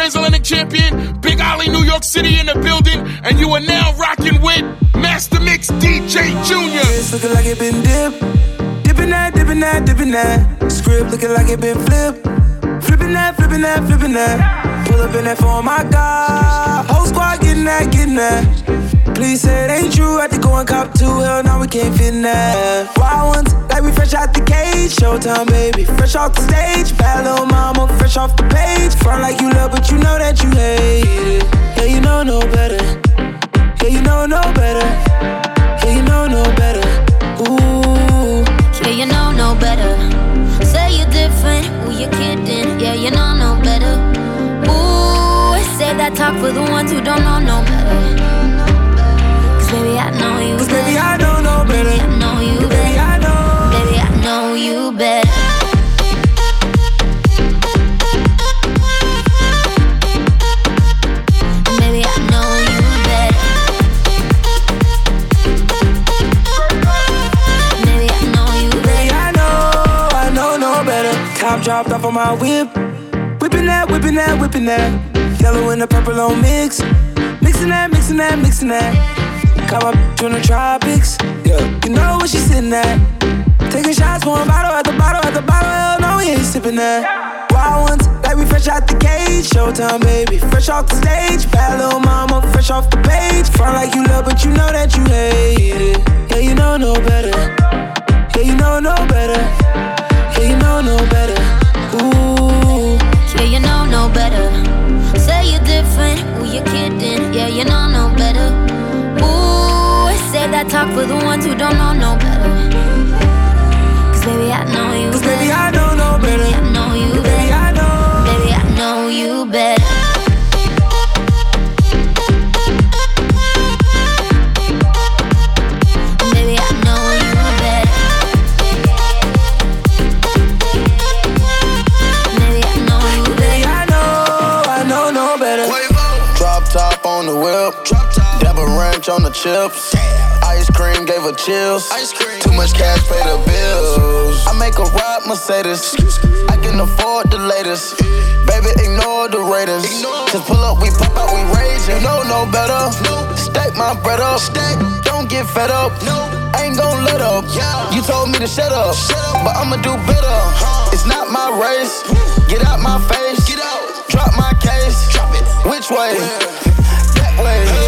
transatlantic champion, Big Ollie, New York City in the building, and you are now rocking with Master Mix DJ Junior. It's looking like it been dipped. Dipping that, dipping that, dipping that. Script looking like it been flipped. Flipping that, flipping that, flipping that. Pull up in that for my God. Whole squad getting that, getting that. Please say it ain't true. Had to go and cop two. Hell, now we can't fit that. Wild ones, like we fresh out the cage. Showtime, baby. Fresh off the stage. Bad little mama, fresh off the page. Front like you love, but you know that you hate it. Yeah, you know no better. Yeah, you know no better. Yeah, you know no better. Ooh. Yeah, you know no better. Say you're different, who you kidding? Yeah, you know no better. Ooh, say that talk for the ones who don't know no better. Cause baby, I know you Cause better. baby, I don't know better. Baby, I know you Baby, better. Baby, I know you better. Baby, I know you better. Baby, I know you better. I know, no better. Top dropped off on my whip. Whipping that, whipping that, whipping that. Yellow and the purple on mix. Mixing that, mixing that, mixing that. Caught my bitch in the tropics. Yeah, you know where she sitting at. Taking shots, one bottle at the bottle at the bottle. Hell no, we ain't sipping that. Wild ones, like we fresh out the cage. Showtime, baby, fresh off the stage. Bad little mama, fresh off the page. Front like you love, but you know that you hate it. Yeah, you know no better. Yeah, you know no better. Yeah, you know no better. Ooh. Yeah, you know no better. Say you're different, who you kidding? Yeah, you know no better. Ooh, say that talk for the ones who don't know no better. Cause baby, I know you Cause baby, better. I don't know better. Baby, I know you Baby, better. I know. Baby, I know you better. Baby, I know you better. Baby, I know you Baby, better. I know, I know no better. Drop top on the whip. Ranch on the chips. Ice cream gave her chills. Too much cash, pay the bills. I make a ride Mercedes. I can afford the latest. Baby, ignore the Raiders. Just pull up, we pop out, we rage. You know no better. Stack my bread up. Don't get fed up. Ain't gon' let up. You told me to shut up, but I'ma do better. It's not my race. Get out my face. Get out. Drop my case. Drop it. Which way? That way.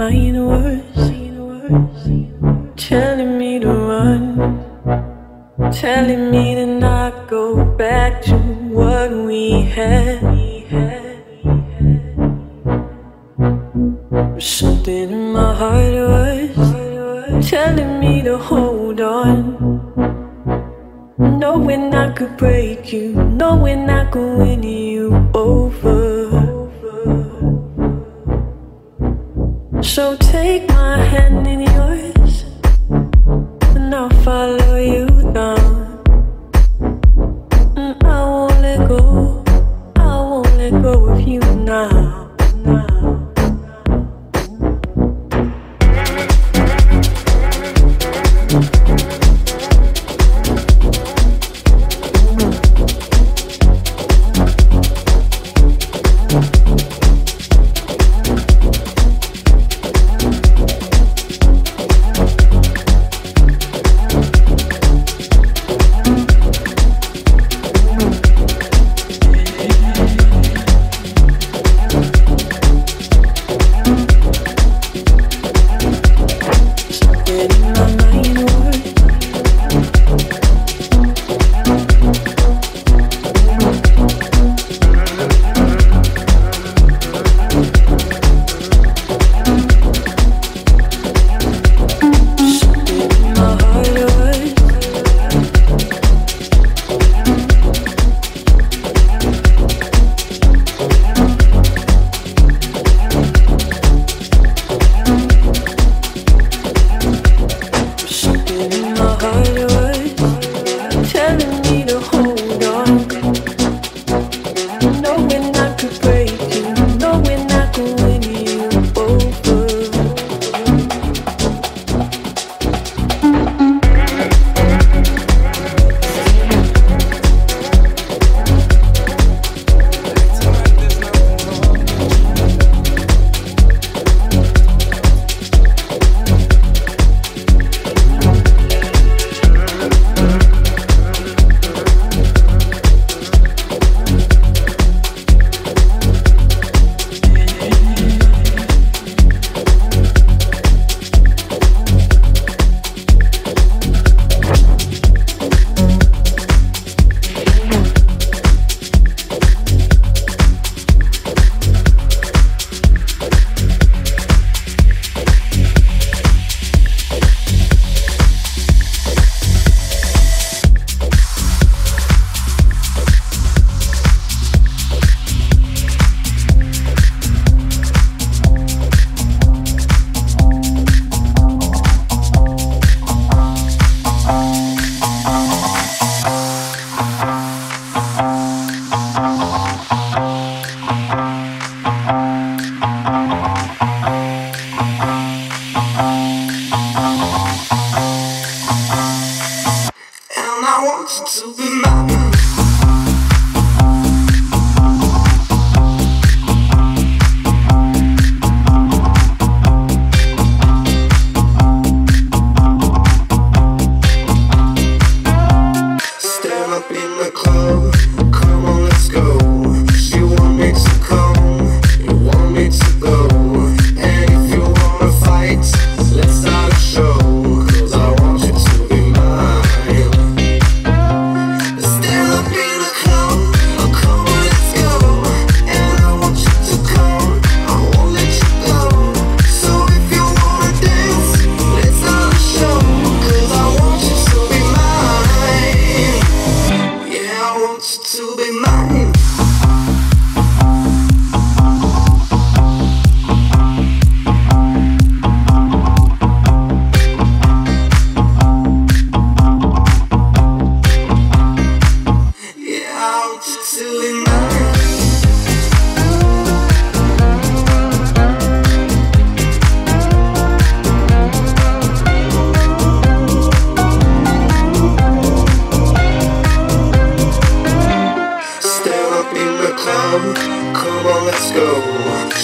Mind was telling me to run, telling me to not go back to what we had. Something in my heart was telling me to hold on, knowing I could break you, knowing I could win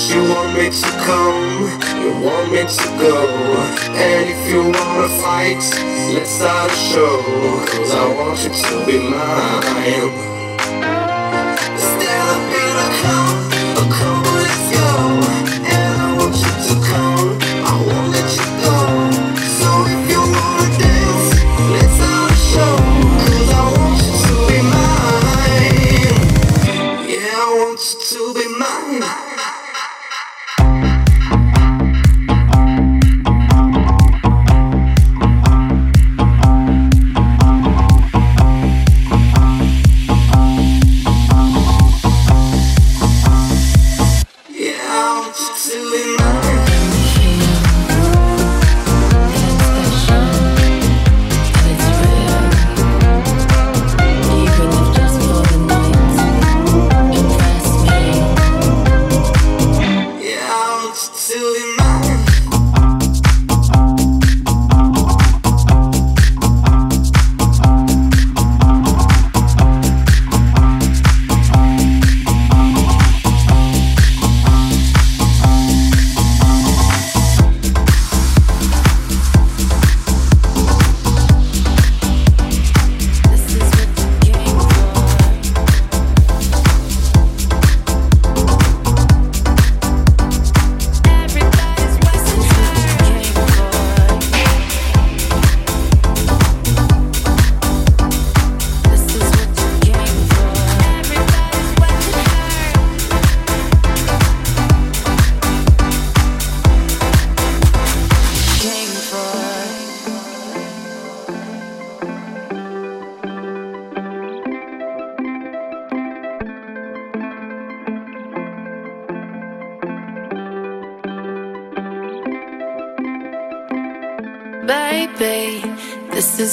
You want me to come, you want me to go. And if you wanna fight, let's start a show. Cause I want you to be mine.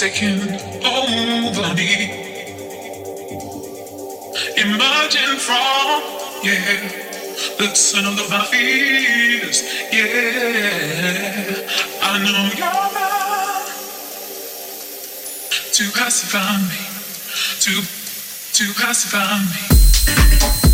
taking over me. Emerging from, yeah, the sun of the fears. Yeah, I know you're mine to pacify me, to to pacify me.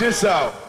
Atenção!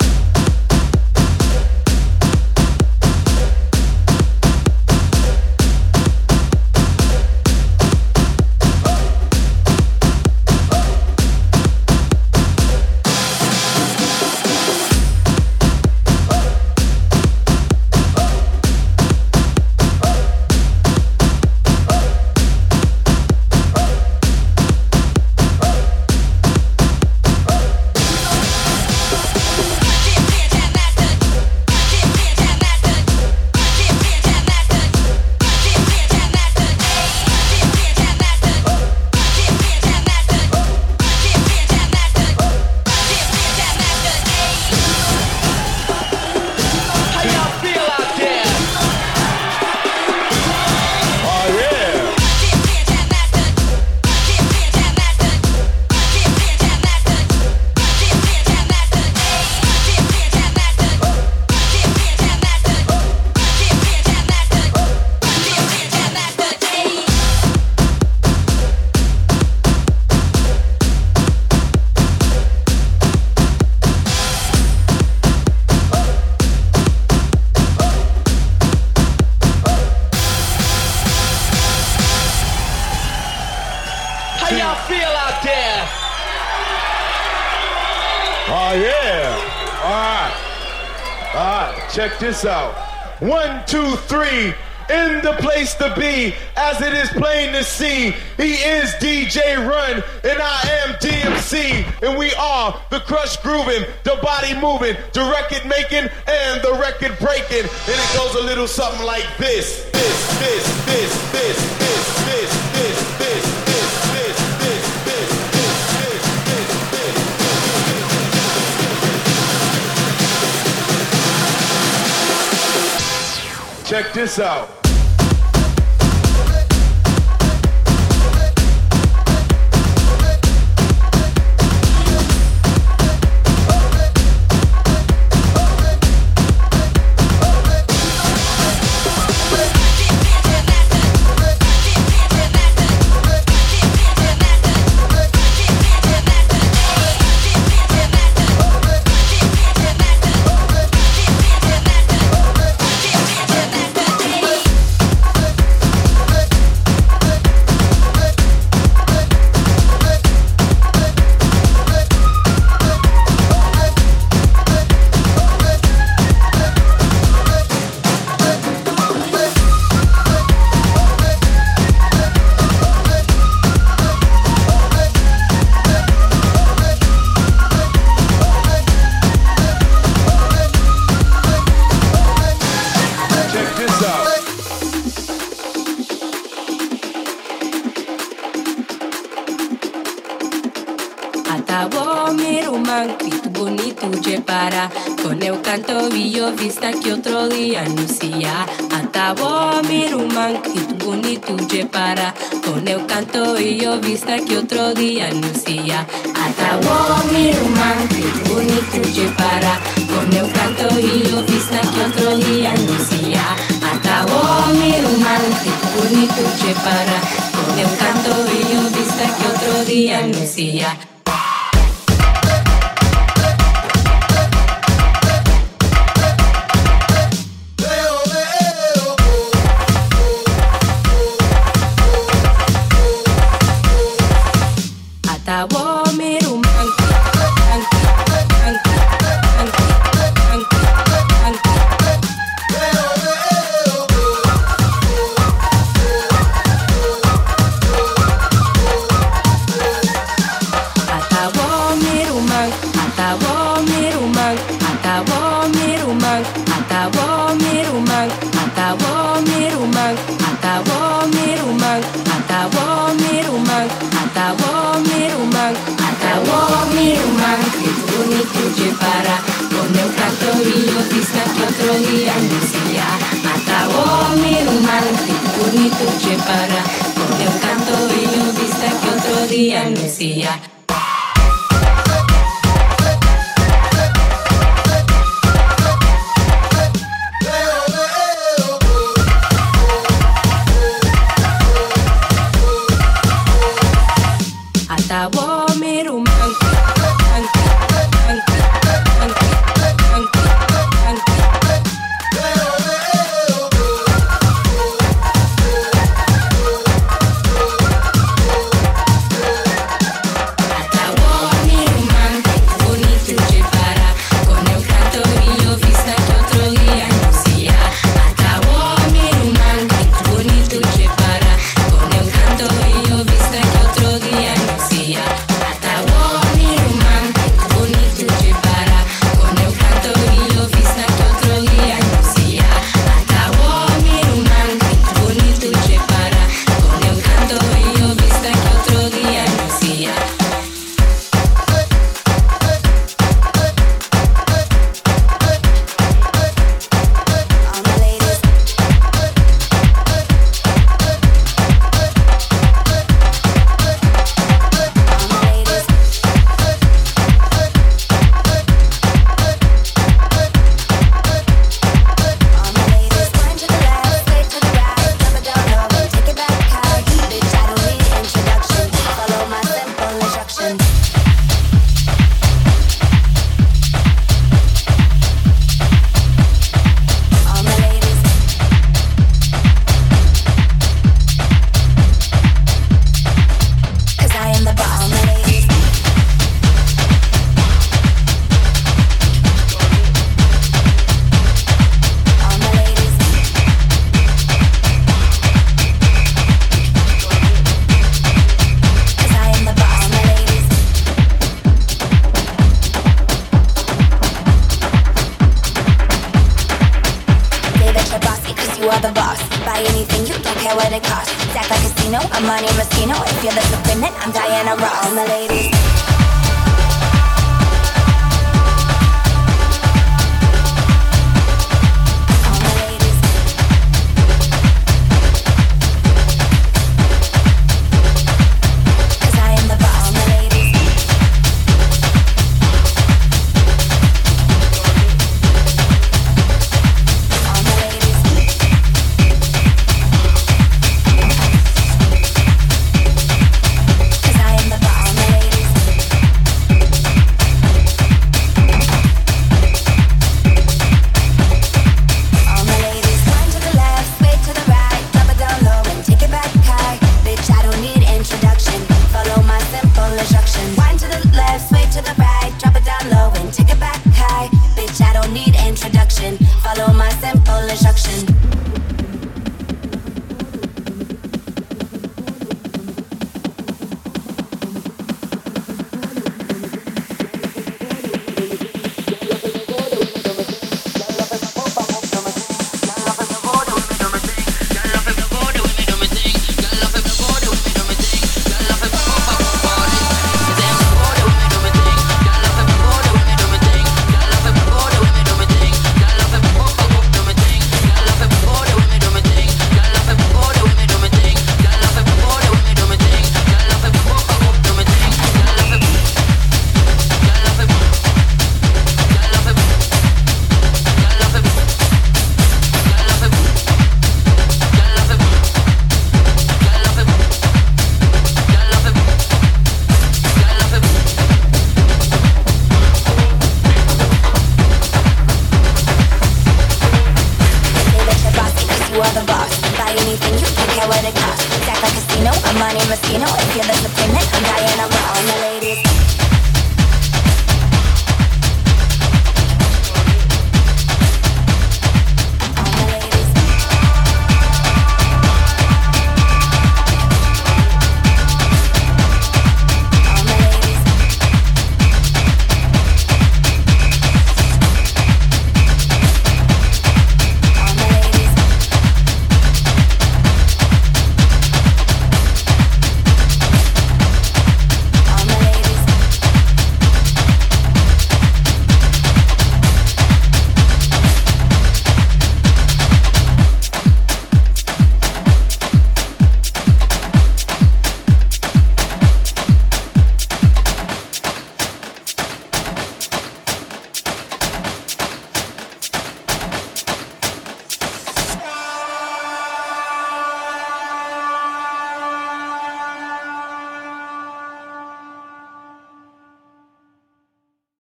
this out. One, two, three. In the place to be, as it is plain to see, he is DJ Run, and I am DMC, and we are the crush grooving, the body moving, the record making, and the record breaking. And it goes a little something like this, this, this, this, this, this, this. Check this out. Yo vista que otro día anuncia Atabo mi tu bonito para Con el canto y yo vista que otro día anuncia Atabo mi tu bonito para Con el canto y yo vista que otro día anuncia